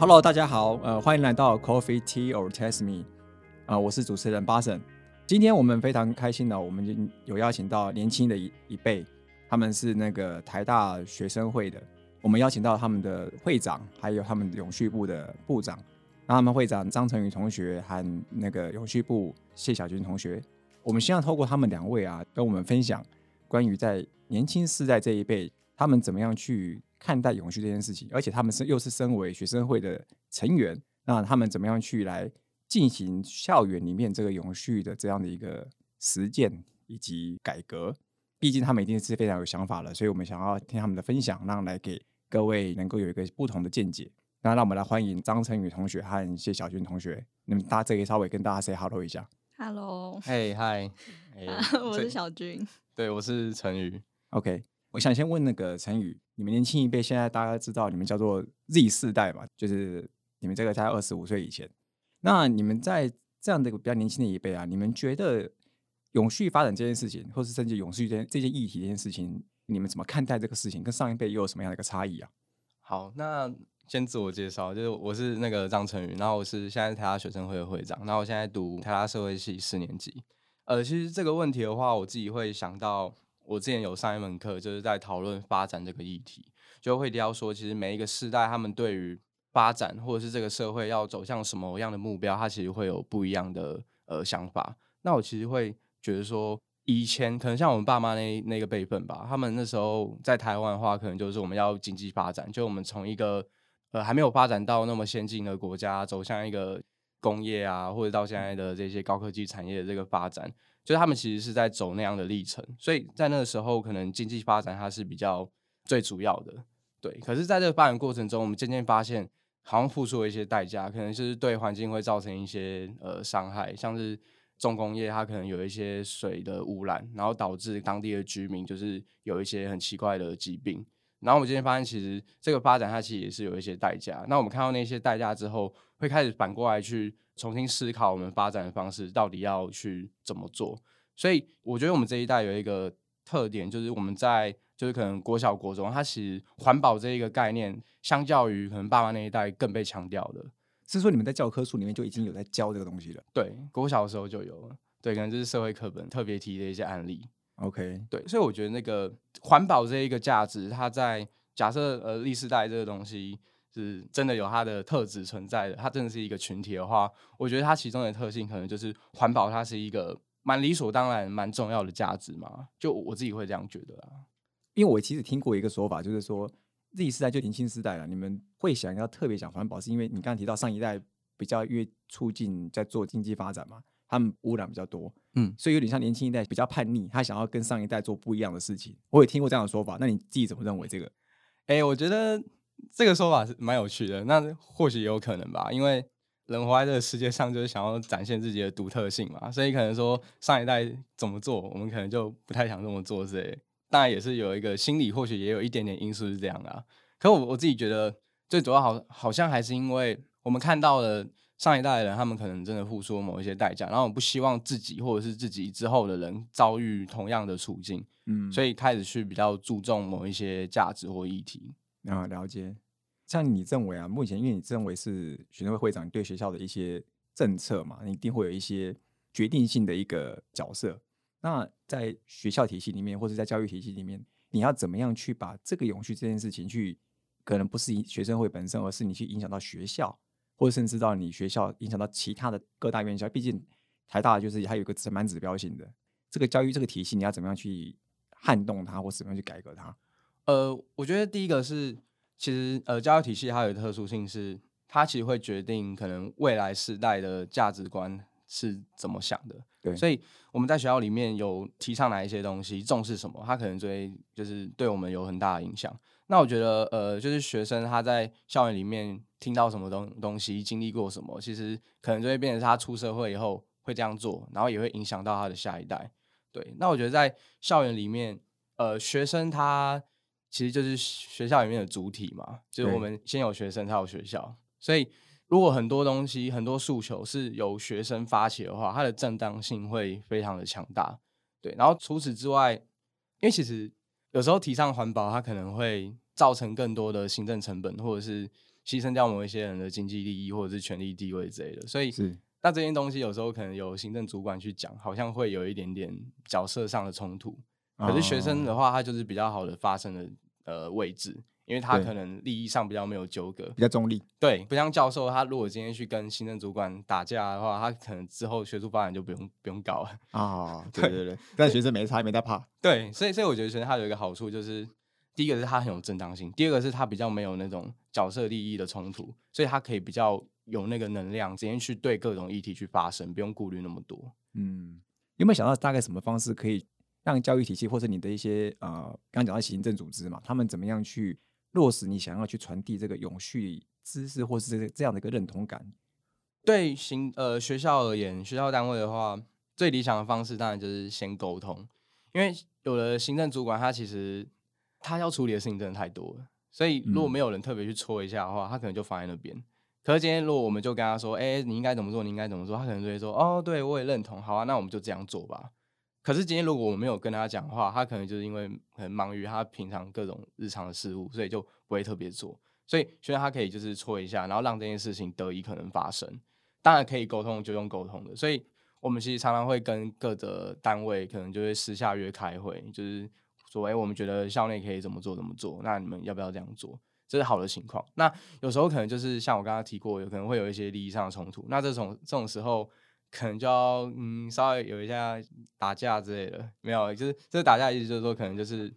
Hello，大家好，呃，欢迎来到 Coffee Tea or Test Me，啊、我是主持人巴神。今天我们非常开心的，我们有邀请到年轻的一一辈，他们是那个台大学生会的，我们邀请到他们的会长，还有他们永续部的部长。那他们会长张成宇同学和那个永续部谢小军同学，我们希望透过他们两位啊，跟我们分享关于在年轻世代这一辈，他们怎么样去看待永续这件事情，而且他们是又是身为学生会的成员，那他们怎么样去来进行校园里面这个永续的这样的一个实践以及改革？毕竟他们一定是非常有想法了，所以我们想要听他们的分享，让来给各位能够有一个不同的见解。那让我们来欢迎张晨宇同学和谢小军同学，你们大家这里稍微跟大家 say hello 一下。Hello，嘿嗨，哎我是小军。对，我是陈宇。OK，我想先问那个陈宇，你们年轻一辈现在大家知道你们叫做 Z 世代嘛，就是你们这个在二十五岁以前。那你们在这样的一个比较年轻的一辈啊，你们觉得永续发展这件事情，或是甚至永续这件这件议题这件事情，你们怎么看待这个事情？跟上一辈又有什么样的一个差异啊？好，那先自我介绍，就是我是那个张成宇，然后我是现在台大学生会的会长，然后我现在读台大社会系四年级。呃，其实这个问题的话，我自己会想到，我之前有上一门课，就是在讨论发展这个议题，就会提到说，其实每一个世代他们对于发展或者是这个社会要走向什么样的目标，他其实会有不一样的呃想法。那我其实会觉得说，以前可能像我们爸妈那那个辈分吧，他们那时候在台湾的话，可能就是我们要经济发展，就我们从一个呃还没有发展到那么先进的国家，走向一个工业啊，或者到现在的这些高科技产业的这个发展，就是他们其实是在走那样的历程，所以在那个时候，可能经济发展它是比较最主要的，对。可是，在这个发展过程中，我们渐渐发现，好像付出了一些代价，可能就是对环境会造成一些呃伤害，像是重工业它可能有一些水的污染，然后导致当地的居民就是有一些很奇怪的疾病。然后我们今天发现，其实这个发展它其实也是有一些代价。那我们看到那些代价之后，会开始反过来去重新思考我们发展的方式到底要去怎么做。所以我觉得我们这一代有一个特点，就是我们在就是可能国小国中，它其实环保这一个概念，相较于可能爸妈那一代更被强调的。是说你们在教科书里面就已经有在教这个东西了对，国小的时候就有了。对，可能就是社会课本特别提的一些案例。？OK，对，所以我觉得那个环保这一个价值，它在假设呃历世代这个东西是真的有它的特质存在的，它真的是一个群体的话，我觉得它其中的特性可能就是环保，它是一个蛮理所当然、蛮重要的价值嘛。就我自己会这样觉得啊。因为我其实听过一个说法，就是说 Z 世代就年轻时代了，你们会想要特别讲环保，是因为你刚刚提到上一代比较越促进在做经济发展嘛，他们污染比较多，嗯所以有点像年轻一代比较叛逆，他想要跟上一代做不一样的事情。我也听过这样的说法，那你自己怎么认为这个？哎、我觉得这个说法是蛮有趣的。那或许也有可能吧，因为人活在这个世界上，就是想要展现自己的独特性嘛，所以可能说上一代怎么做，我们可能就不太想这么做之类。当然也是有一个心理，或许也有一点点因素是这样啊。可我我自己觉得，最主要好好像还是因为我们看到了上一代的人，他们可能真的付出了某一些代价，然后我不希望自己或者是自己之后的人遭遇同样的处境，嗯，所以开始去比较注重某一些价值或议题。啊，了解。像你认为啊，目前因为你认为是学生会会长，你对学校的一些政策嘛，你一定会有一些决定性的一个角色。那在学校体系里面，或者在教育体系里面，你要怎么样去把这个永续这件事情去，可能不是以学生会本身，而是你去影响到学校，或者甚至到你学校影响到其他的各大院校。毕竟台大就是它有一个蛮指标性的这个教育这个体系，你要怎么样去撼动它，或怎么样去改革它？呃，我觉得第一个是，其实呃，教育体系它有特殊性是，它其实会决定可能未来世代的价值观是怎么想的。对所以我们在学校里面有提倡哪一些东西，重视什么，它可能就会就是对我们有很大的影响。那我觉得，呃，就是学生他在校园里面听到什么东东西，经历过什么，其实可能就会变成他出社会以后会这样做，然后也会影响到他的下一代。对，那我觉得在校园里面，呃，学生他其实就是学校里面的主体嘛，就是我们先有学生才有学校，所以如果很多东西、很多诉求是由学生发起的话，它的正当性会非常的强大。对，然后除此之外，因为其实有时候提倡环保，它可能会造成更多的行政成本或者是牺牲掉某一些人的经济利益或者是权力地位之类的。所以是那这些东西有时候可能有行政主管去讲，好像会有一点点角色上的冲突。可是学生的话，他就是比较好的发生的呃位置，因为他可能利益上比较没有纠葛。比较中立。对，不像教授，他如果今天去跟行政主管打架的话，他可能之后学术发展就不用不用搞了。啊，对对对，但学生没差，没在怕。对，所以所以我觉得学生他有一个好处就是，第一个是他很有正当性，第二个是他比较没有那种角色利益的冲突，所以他可以比较有那个能量，直接去对各种议题去发声，不用顾虑那么多。嗯，有没有想到大概什么方式可以让教育体系或者你的一些呃，刚刚讲到行政组织嘛，他们怎么样去落实你想要去传递这个永续知识，或是这这样的一个认同感？对行呃学校而言，学校单位的话，最理想的方式当然就是先沟通，因为有的行政主管他其实他要处理的事情真的太多了，所以如果嗯没有人特别去戳一下的话，他可能就放在那边。可是今天如果我们就跟他说，哎、你应该怎么做，你应该怎么做，他可能就会说，哦，对我也认同，好啊，那我们就这样做吧。可是今天如果我没有跟他讲话，他可能就是因为很忙于他平常各种日常的事务，所以就不会特别做。所以学生他可以就是戳一下，然后让这件事情得以可能发生。当然可以沟通就用沟通的，所以我们其实常常会跟各的单位可能就会私下约开会，就是说，哎、我们觉得校内可以怎么做怎么做，那你们要不要这样做？这是好的情况。那有时候可能就是像我刚刚提过，有可能会有一些利益上的冲突，那这种这种时候可能就要嗯稍微有一下打架之类的，没有，就是这打架的意思就是说，可能就是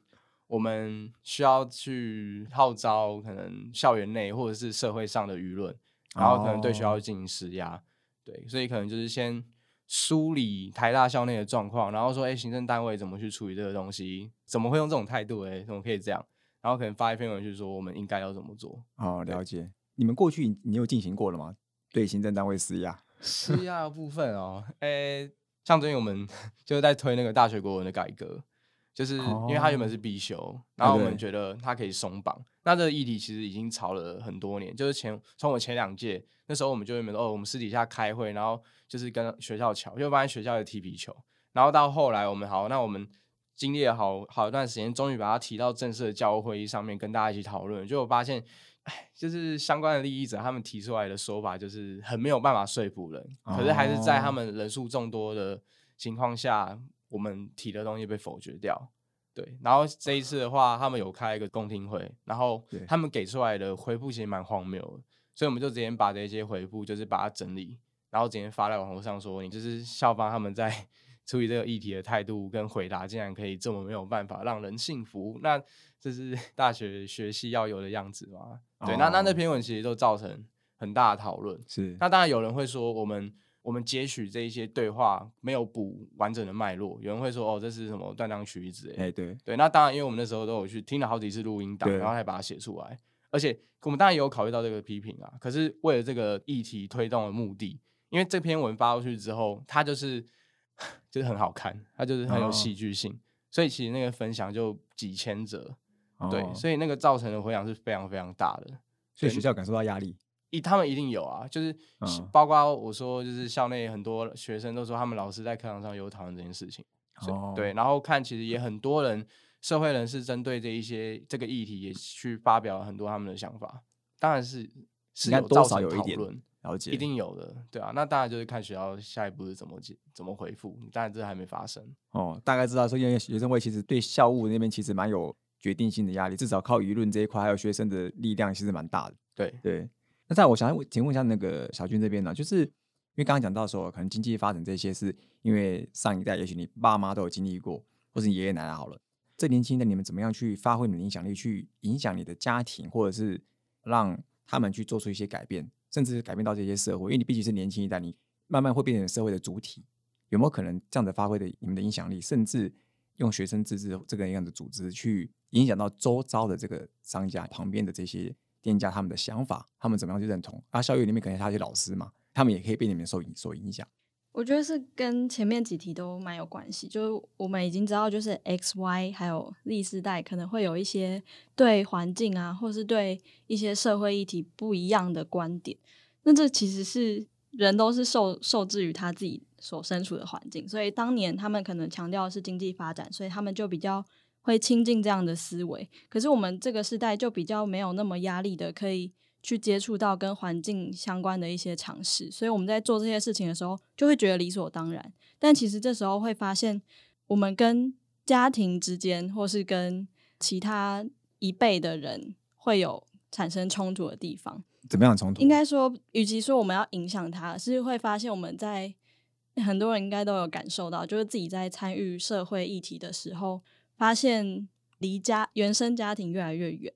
我们需要去号召可能校园内或者是社会上的舆论，然后可能对学校哦进行施压，对，所以可能就是先梳理台大校内的状况，然后说，哎、行政单位怎么去处理这个东西？怎么会用这种态度？哎，怎么可以这样？然后可能发一篇文去说我们应该要怎么做。哦，了解。你们过去你有进行过了吗？对行政单位施压？施压的部分哦，诶、像最近我们 就是在推那个大学国文的改革，就是因为它原本是必修，然后我们觉得它可以松绑。那这个议题其实已经吵了很多年，就是前从我前两届那时候我们就原本哦，我们私底下开会，然后就是跟学校吵，就发现学校有踢皮球，然后到后来我们好，那我们经历了好好一段时间，终于把它提到正式的教务会议上面跟大家一起讨论，就我发现。哎，就是相关的利益者，他们提出来的说法就是很没有办法说服人，可是还是在他哦们人数众多的情况下，我们提的东西被否决掉。对，然后这一次的话，他们有开一个公听会，然后他们给出来的回复其实蛮荒谬的，所以我们就直接把这些回复就是把它整理，然后直接发在网络上说，你就是校方他们在处理这个议题的态度跟回答，竟然可以这么没有办法让人信服，那这是 大学学系要有的样子吗？对，那那那哦篇文其实都造成很大的讨论。是那当然有人会说，我们我们截取这一些对话没有补完整的脉络，有人会说哦，这是什么断章取义之类的。哎、对，对，那当然，因为我们那时候都有去听了好几次录音档，然后才把它写出来。而且我们当然也有考虑到这个批评啊，可是为了这个议题推动的目的，因为这篇文发出去之后，它就是就是很好看，它就是很有哦。戏剧性，所以其实那个分享就几千则，对，哦。所以那个造成的回响是非常非常大的。所以学校感受到压力。一他们一定有啊，就是嗯包括我说，就是校内很多学生都说他们老师在课堂上有讨论这件事情，对，然后看其实也很多人社会人士针对这一些这个议题也去发表了很多他们的想法，当然是是应该多有造成少有一点了解，一定有的，对啊，那当然就是看学校下一步是怎么解怎么回复，当然这还没发生，哦，大概知道说，因为学生会其实对校务那边其实蛮有决定性的压力，至少靠舆论这一块，还有学生的力量其实蛮大的。对，对，那在我想要请问一下那个小军这边呢，就是因为刚刚讲到说，可能经济发展这些是因为上一代也许你爸妈都有经历过，或是你爷爷奶奶好了，这年轻的你们怎么样去发挥你的影响力，去影响你的家庭，或者是让他们去做出一些改变，甚至改变到这些社会，因为你毕竟是年轻一代，你慢慢会变成社会的主体，有没有可能这样子发挥的你们的影响力，甚至用学生自治这个样的组织去影响到周遭的这个商家旁边的这些店家他们的想法，他们怎么样去认同？啊，校园里面可能他有些老师嘛，他们也可以被你们受影受影响。我觉得是跟前面几题都蛮有关系，就是我们已经知道，就是 X、Y 还有 Z 世代可能会有一些对环境啊，或是对一些社会议题不一样的观点。那这其实是人都是受受制于他自己所身处的环境，所以当年他们可能强调的是经济发展，所以他们就比较会亲近这样的思维。可是我们这个时代就比较没有那么压力的，可以去接触到跟环境相关的一些尝试，所以我们在做这些事情的时候，就会觉得理所当然。但其实这时候会发现，我们跟家庭之间，或是跟其他一辈的人，会有产生冲突的地方。怎么样的冲突？应该说，与其说我们要影响他，是会发现我们在很多人应该都有感受到，就是自己在参与社会议题的时候，发现离家原生家庭越来越远。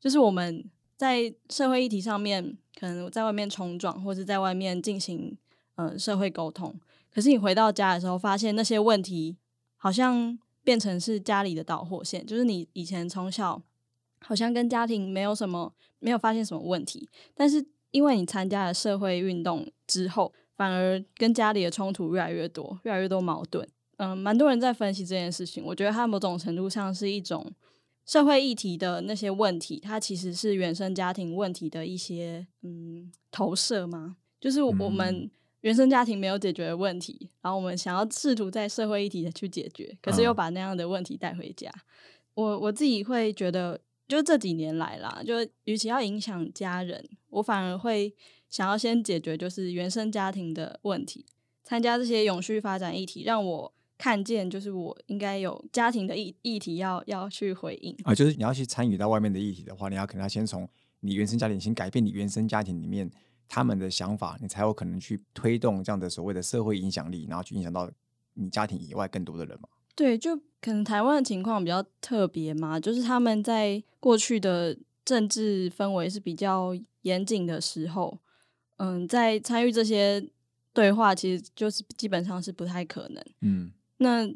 就是我们在社会议题上面，可能在外面冲撞，或者在外面进行呃社会沟通，可是你回到家的时候，发现那些问题好像变成是家里的导火线，就是你以前从小好像跟家庭没有什么。没有发现什么问题，但是因为你参加了社会运动之后，反而跟家里的冲突越来越多，越来越多矛盾。嗯，蛮多人在分析这件事情。我觉得它某种程度上是一种社会议题的那些问题，它其实是原生家庭问题的一些嗯投射吗？就是我们原生家庭没有解决的问题，然后我们想要试图在社会议题的去解决，可是又把那样的问题带回家。我我自己会觉得。就这几年来啦，就与其要影响家人，我反而会想要先解决就是原生家庭的问题。参加这些永续发展议题，让我看见就是我应该有家庭的议议题要要去回应啊。就是你要去参与到外面的议题的话，你要可能要先从你原生家庭先改变你原生家庭里面他们的想法，你才有可能去推动这样的所谓的社会影响力，然后去影响到你家庭以外更多的人嘛。对，就可能台湾的情况比较特别嘛，就是他们在过去的政治氛围是比较严谨的时候，嗯，在参与这些对话，其实就是基本上是不太可能。嗯，那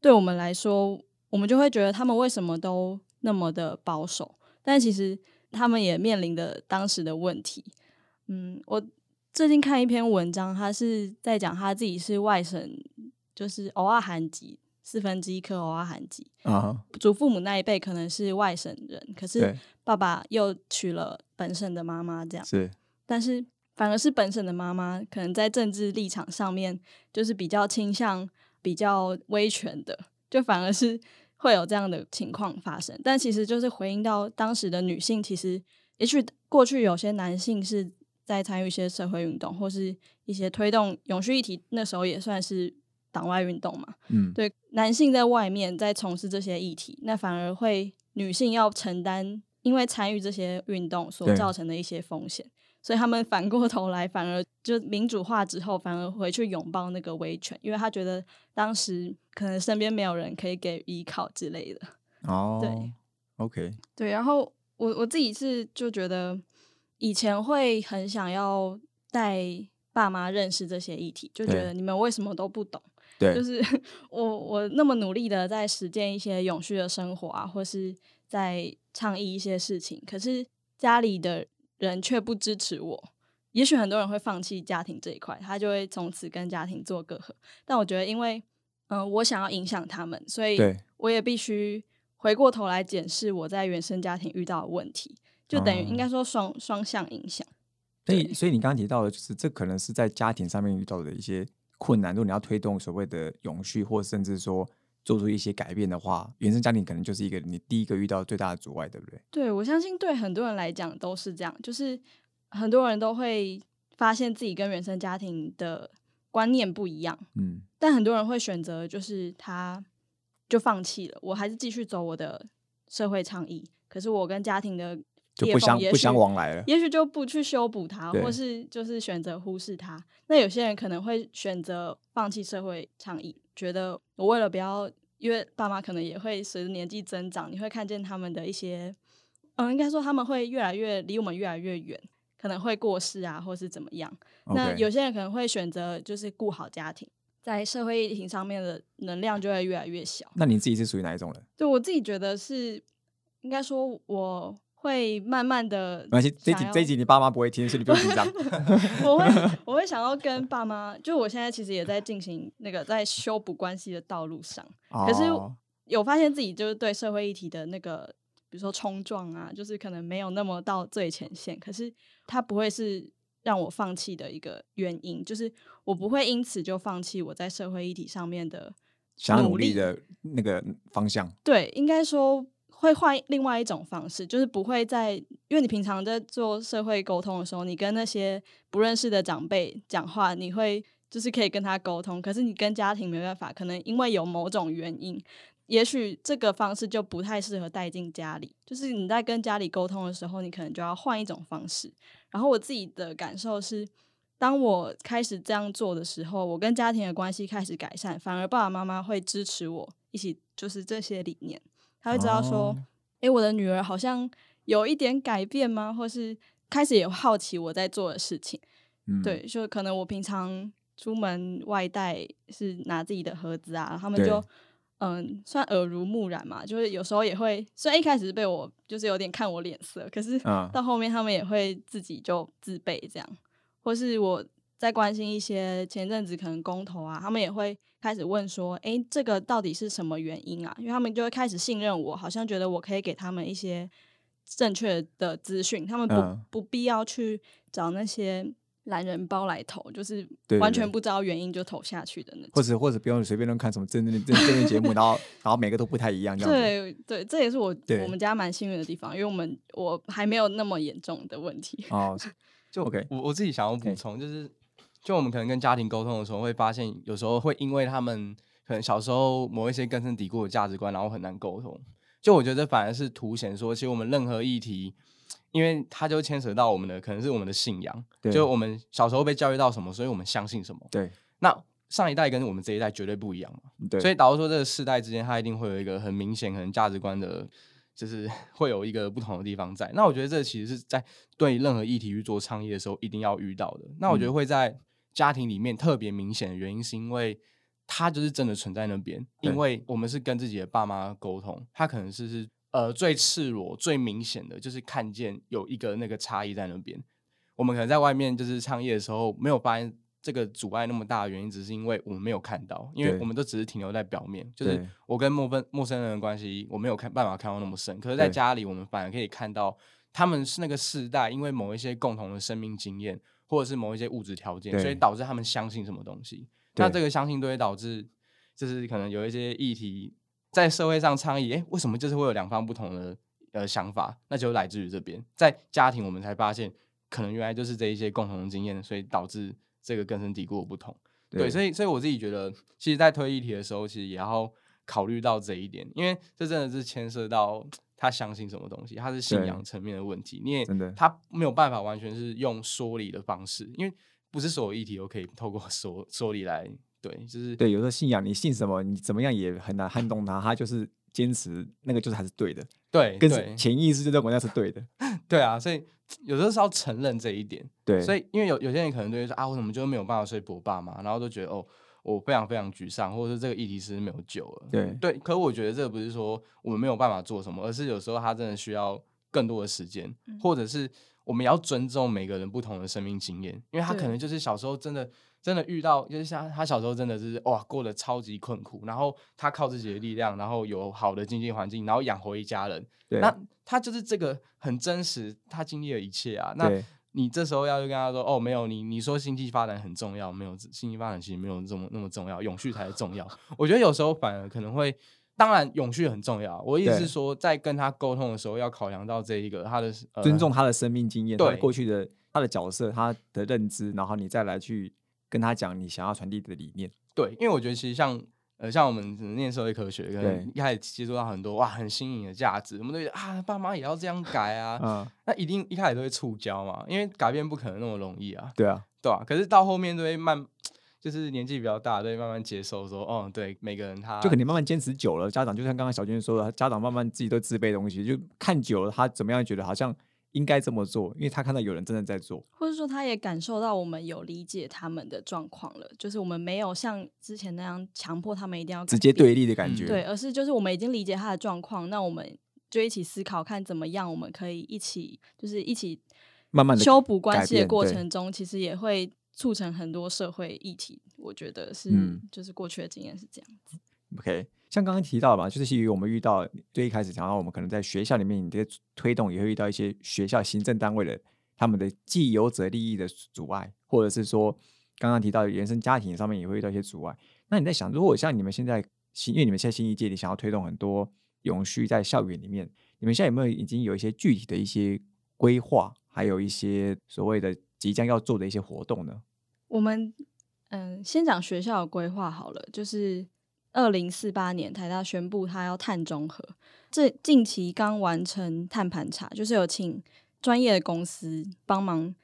对我们来说，我们就会觉得他们为什么都那么的保守？但其实他们也面临的当时的问题。嗯，我最近看一篇文章，他是在讲他自己是外省，就是偶尔韩籍。四分之一颗欧阿韩籍啊，祖父母那一辈可能是外省人，可是爸爸又娶了本省的妈妈，这样是，但是反而是本省的妈妈，可能在政治立场上面就是比较倾向比较威权的，就反而是会有这样的情况发生。但其实就是回应到当时的女性，其实也许过去有些男性是在参与一些社会运动，或是一些推动永续议题，那时候也算是。党外运动嘛，嗯，对，男性在外面在从事这些议题，那反而会女性要承担因为参与这些运动所造成的一些风险，所以他们反过头来，反而就民主化之后，反而回去拥抱那个威权，因为他觉得当时可能身边没有人可以给依靠之类的。哦，对，OK，对，然后我我自己是就觉得以前会很想要带爸妈认识这些议题，就觉得你们为什么都不懂。对，就是 我我那么努力的在实践一些永续的生活啊，或是在倡议一些事情，可是家里的人却不支持我。也许很多人会放弃家庭这一块，他就会从此跟家庭做隔阂。但我觉得，因为嗯，我想要影响他们，所以我也必须回过头来检视我在原生家庭遇到的问题，就等于应该说双双向影响。所以，所以你刚刚提到的，就是这可能是在家庭上面遇到的一些。困难，如果你要推动所谓的永续，或甚至说做出一些改变的话，原生家庭可能就是一个你第一个遇到最大的阻碍，对不对？对，我相信对很多人来讲都是这样，就是很多人都会发现自己跟原生家庭的观念不一样，嗯，但很多人会选择就是他就放弃了，我还是继续走我的社会倡议，可是我跟家庭的。就不相不相往来了，也许就不去修补它，或是就是选择忽视它。那有些人可能会选择放弃社会倡议，觉得我为了不要，因为爸妈可能也会随着年纪增长，你会看见他们的一些，嗯，应该说他们会越来越离我们越来越远，可能会过世啊，或是怎么样。那有些人可能会选择就是顾好家庭，在社会议题上面的能量就会越来越小。那你自己是属于哪一种人？对我自己觉得是，应该说我。会慢慢的，没关系，这集这一集你爸妈不会听，所以你不用紧张。我会 我会想要跟爸妈，就我现在其实也在进行那个在修补关系的道路上，可是有发现自己就是对社会议题的那个，比如说冲撞啊，就是可能没有那么到最前线，可是它不会是让我放弃的一个原因，就是我不会因此就放弃我在社会议题上面的想努力的那个方向。对，应该说。会换另外一种方式，就是不会在，因为你平常在做社会沟通的时候，你跟那些不认识的长辈讲话，你会就是可以跟他沟通，可是你跟家庭没办法，可能因为有某种原因，也许这个方式就不太适合带进家里。就是你在跟家里沟通的时候，你可能就要换一种方式。然后我自己的感受是，当我开始这样做的时候，我跟家庭的关系开始改善，反而爸爸妈妈会支持我一起，就是这些理念。他会知道说，诶，我的女儿好像有一点改变吗？或是开始也好奇我在做的事情。嗯，对，就可能我平常出门外带是拿自己的盒子啊，他们就嗯算耳濡目染嘛，就是有时候也会，虽然一开始是被我就是有点看我脸色，可是到后面他们也会自己就自备这样，或是我。在关心一些前阵子可能公投啊，他们也会开始问说：“哎，这个到底是什么原因啊？”因为他们就会开始信任我，好像觉得我可以给他们一些正确的资讯，他们不不必要去找那些懒人包来投，就是完全不知道原因就投下去的那种。或者或者不用随便乱看什么真真真真节目，然后然后每个都不太一样。对对，这也是我我们家蛮幸运的地方，因为我们我还没有那么严重的问题。哦，就 OK，我我自己想要补充就是。就我们可能跟家庭沟通的时候，会发现有时候会因为他们可能小时候某一些根深蒂固的价值观，然后很难沟通。就我觉得反而是凸显说，其实我们任何议题，因为它就牵扯到我们的可能是我们的信仰，就我们小时候被教育到什么，所以我们相信什么。对，那上一代跟我们这一代绝对不一样嘛。对，所以导致说这个世代之间，它一定会有一个很明显可能价值观的，就是 会有一个不同的地方在。那我觉得这其实是在对任何议题去做倡议的时候一定要遇到的。那我觉得会在。家庭里面特别明显的原因，是因为他就是真的存在那边，因为我们是跟自己的爸妈沟通，他可能是是呃最赤裸、最明显的，就是看见有一个那个差异在那边。我们可能在外面就是创业的时候，没有发现这个阻碍那么大的原因，只是因为我们没有看到，因为我们都只是停留在表面，就是我跟陌生陌生人的关系，我没有看办法看到那么深。可是在家里，我们反而可以看到他们是那个世代，因为某一些共同的生命经验。或者是某一些物质条件，所以导致他们相信什么东西。那这个相信都会导致，就是可能有一些议题在社会上倡议。哎，为什么就是会有两方不同的呃想法？那就来自于这边，在家庭我们才发现，可能原来就是这一些共同的经验，所以导致这个根深蒂固的不同。对，所以所以我自己觉得，其实，在推议题的时候，其实也要考虑到这一点，因为这真的是牵涉到。他相信什么东西？他是信仰层面的问题。你也他没有办法完全是用说理的方式，因为不是所有议题都可以透过说说理来。对，就是对。有时候信仰，你信什么，你怎么样也很难撼动他。他就是坚持那个，就是还是对的。对，跟潜意识就认为那是对的。对啊，所以有时候是要承认这一点。对，所以因为有有些人可能就会说啊，我怎么就没有办法说服我爸妈？然后都觉得哦。我非常非常沮丧，或者是这个议题是没有救了。对对，可我觉得这不是说我们没有办法做什么，而是有时候他真的需要更多的时间，或者是我们要尊重每个人不同的生命经验，因为他可能就是小时候真的真的遇到，就是像他小时候真的是哇过得超级困苦，然后他靠自己的力量，然后有好的经济环境，然后养活一家人。那他就是这个很真实，他经历了一切啊。那你这时候要去跟他说哦，没有你，你说经济发展很重要，没有经济发展其实没有这么那么重要，永续才是重要。我觉得有时候反而可能会，当然永续很重要。我意思是说，在跟他沟通的时候，要考量到这一个他的尊重他的生命经验，对过去的他的角色，他的认知，然后你再来去跟他讲你想要传递的理念。对，因为我觉得其实像。呃，像我们念社会科学，可能一开始接触到很多哇很新颖的价值，我们都觉得啊，爸妈也要这样改啊，嗯，那一定一开始都会触礁嘛，因为改变不可能那么容易啊，对啊，对啊，可是到后面都会慢，就是年纪比较大，都会慢慢接受说，哦，对，每个人他就肯定慢慢坚持久了，家长就像刚刚小娟说的，家长慢慢自己都自备东西，就看久了，他怎么样觉得好像。应该这么做，因为他看到有人真的在做，或者说他也感受到我们有理解他们的状况了，就是我们没有像之前那样强迫他们一定要直接对立的感觉，对，而是就是我们已经理解他的状况，那我们就一起思考看怎么样，我们可以一起就是一起慢慢修补关系的过程中，其实也会促成很多社会议题。我觉得是，就是过去的经验是这样子。OK。像刚刚提到嘛，就是基于我们遇到最一开始讲到，我们可能在学校里面，你这推动也会遇到一些学校行政单位的他们的既有者利益的阻碍，或者是说刚刚提到原生家庭上面也会遇到一些阻碍。那你在想，如果像你们现在新，因为你们现在新一届，你想要推动很多永续在校园里面，你们现在有没有已经有一些具体的一些规划，还有一些所谓的即将要做的一些活动呢？我们嗯，先讲学校的规划好了，就是二零四八年台大宣布它要碳中和，这近期刚完成碳盘查，就是有请专业的公司帮忙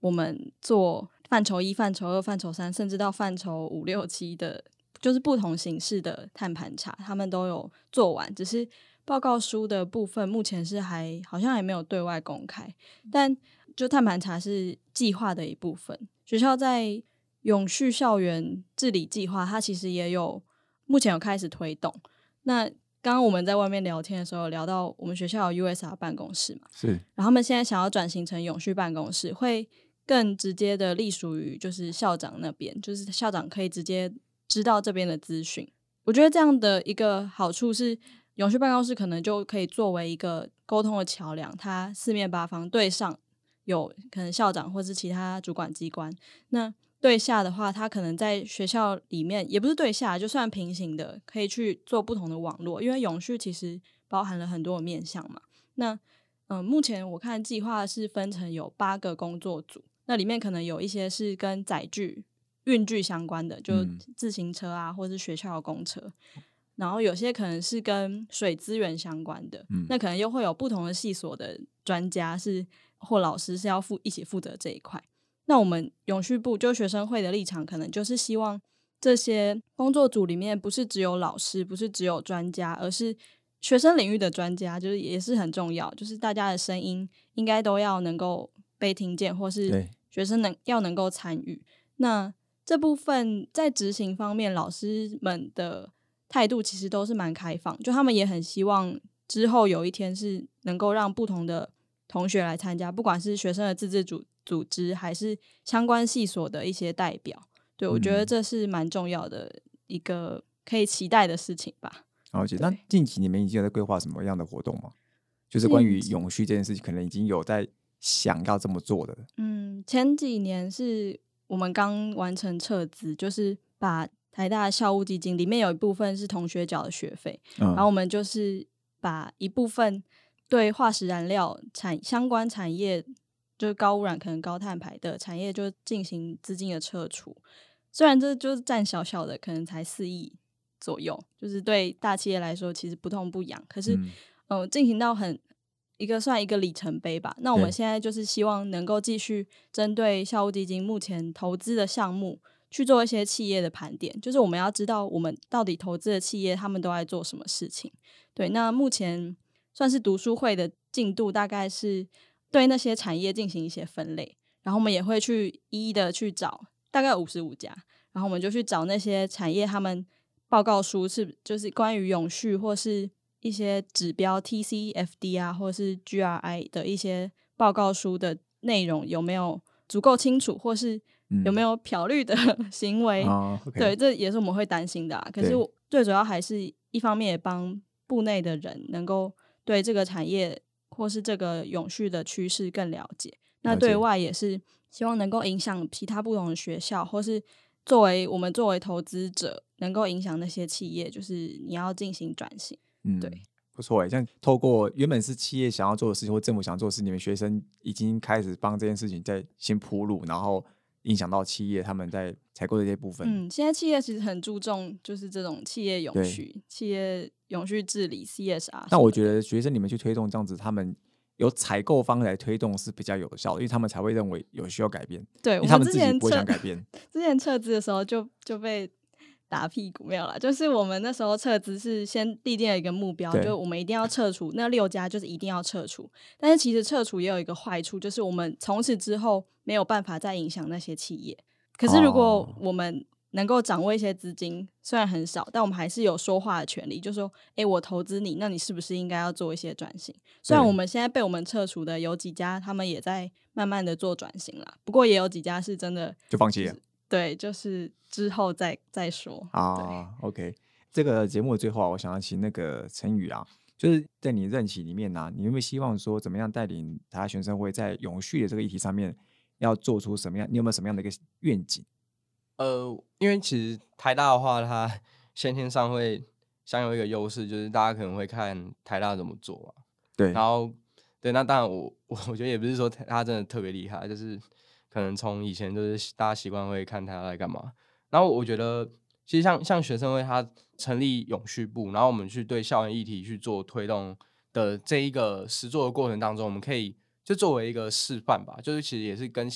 我们做范畴一、范畴二、范畴三，甚至到范畴五六七的，就是不同形式的碳盘查，他们都有做完，只是报告书的部分目前是还好像还没有对外公开，但就碳盘查是计划的一部分，学校在。永续校园治理计划，它其实也有目前有开始推动。那刚刚我们在外面聊天的时候，聊到我们学校有 USR 办公室嘛，是。然后他们现在想要转型成永续办公室，会更直接的隶属于就是校长那边，就是校长可以直接知道这边的资讯。我觉得这样的一个好处是，永续办公室可能就可以作为一个沟通的桥梁，它四面八方对上有可能校长或是其他主管机关，那。对下的话，他可能在学校里面也不是对下，就算平行的，可以去做不同的网络。因为永续其实包含了很多的面向嘛。那嗯，目前我看计划是分成有八个工作组，那里面可能有一些是跟载具、运具相关的，就自行车啊，或者是学校的公车。然后有些可能是跟水资源相关的，那可能又会有不同的系所的专家是或老师是要负一起负责这一块。那我们永续部就学生会的立场，可能就是希望这些工作组里面不是只有老师，不是只有专家，而是学生领域的专家，就是也是很重要。就是大家的声音应该都要能够被听见，或是学生能要能够参与。那这部分在执行方面，老师们的态度其实都是蛮开放，就他们也很希望之后有一天是能够让不同的同学来参加，不管是学生的自治组。组织还是相关系所的一些代表，对我觉得这是蛮重要的一个可以期待的事情吧。而且，那近期你们已经有在规划什么样的活动吗？就是关于永续这件事情，可能已经有在想要这么做的。嗯，前几年是我们刚完成撤资，就是把台大校务基金里面有一部分是同学缴的学费，然后我们就是把一部分对化石燃料产相关产业。就是高污染、可能高碳排的产业，就进行资金的撤除。虽然这就是占小小的，可能才四亿左右，就是对大企业来说其实不痛不痒。可是，嗯，进行到很一个算一个里程碑吧。那我们现在就是希望能够继续针对校务基金目前投资的项目去做一些企业的盘点，就是我们要知道我们到底投资的企业他们都在做什么事情。对，那目前算是读书会的进度大概是。对那些产业进行一些分类，然后我们也会去一一的去找，大概五十五家，然后我们就去找那些产业，他们报告书是就是关于永续或是一些指标 TCFD 啊，或是 GRI 的一些报告书的内容有没有足够清楚，或是有没有漂绿的 行为？对，这也是我们会担心的。可是最主要还是一方面也帮部内的人能够对这个产业。或是这个永续的趋势更了解，那对外也是希望能够影响其他不同的学校，或是作为我们作为投资者，能够影响那些企业，就是你要进行转型。嗯，对，不错诶，像透过原本是企业想要做的事情，或政府想做的事，你们学生已经开始帮这件事情在先铺路，然后影响到企业他们在采购的这些部分。嗯，现在企业其实很注重就是这种企业永续，企业。永续治理 CSR，那我觉得学生你们去推动这样子，他们由采购方来推动是比较有效的，因为他们才会认为有需要改变。对，他们之前不想改变。之前撤资的时候就就被打屁股没有啦，就是我们那时候撤资是先立定了一个目标，就我们一定要撤除那六家，就是一定要撤除。但是其实撤除也有一个坏处，就是我们从此之后没有办法再影响那些企业。可是如果我们能够掌握一些资金，虽然很少，但我们还是有说话的权利。就说，哎，我投资你，那你是不是应该要做一些转型？虽然我们现在被我们撤除的有几家，他们也在慢慢的做转型了。不过也有几家是真的就放弃了。对，就是之后再再说啊。OK，这个节目的最后啊，我想要请那个陈宇啊，就是在你任期里面呢，你有没有希望说，怎么样带领台大学生会在永续的这个议题上面，要做出什么样？你有没有什么样的一个愿景？呃，因为其实台大的话，它 先天上会享有一个优势，就是大家可能会看台大怎么做嘛。对，然后对，那当然我我 我觉得也不是说他真的特别厉害，就是可能从以前就是大家习惯会看他在干嘛。然后我觉得其实像像学生会他成立永续部，然后我们去对校园议题去做推动的这一个实做的过程当中，我们可以就作为一个示范吧，就是其实也是跟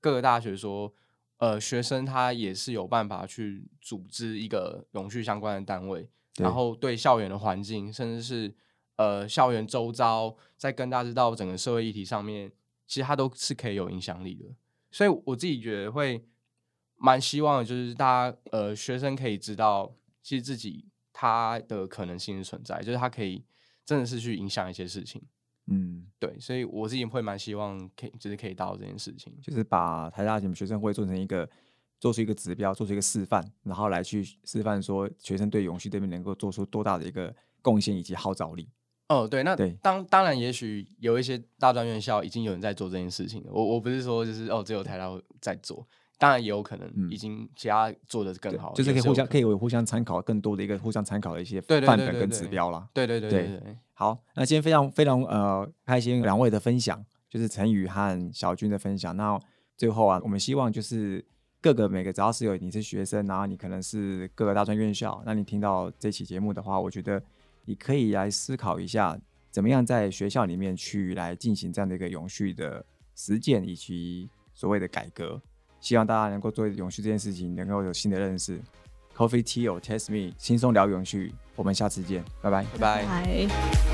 各个大学说，呃，学生他也是有办法去组织一个永续相关的单位，然后对校园的环境，甚至是呃校园周遭，在跟大家知道整个社会议题上面，其实它都是可以有影响力的。所以我自己觉得会蛮希望，就是大家呃学生可以知道，其实自己他的可能性是存在，就是他可以真的是去影响一些事情。嗯，对，所以我自己会蛮希望可以，就是可以到这件事情，就是把台大你们学生会做成一个，做出一个指标，做出一个示范，然后来去示范说学生对永续这边能够做出多大的一个贡献以及号召力。哦，对，那对当当然，也许有一些大专院校已经有人在做这件事情了。我我不是说就是哦，只有台大在做，当然也有可能已经其他做的更好，就是可以互相可以互相参考更多的一个互相参考的一些对对范本跟对对对指标啦。对对对对对对，好，那今天非常非常呃开心两位的分享，就是陈宇和小军的分享。那最后啊，我们希望就是各个每个只要是有你是学生，然后你可能是各个大专院校，那你听到这期节目的话，我觉得你可以来思考一下，怎么样在学校里面去来进行这样的一个永续的实践以及所谓的改革。希望大家能够对永续这件事情能够有新的认识。Coffee Tea or Test Me，轻松聊永续，我们下次见，拜拜。拜拜。拜。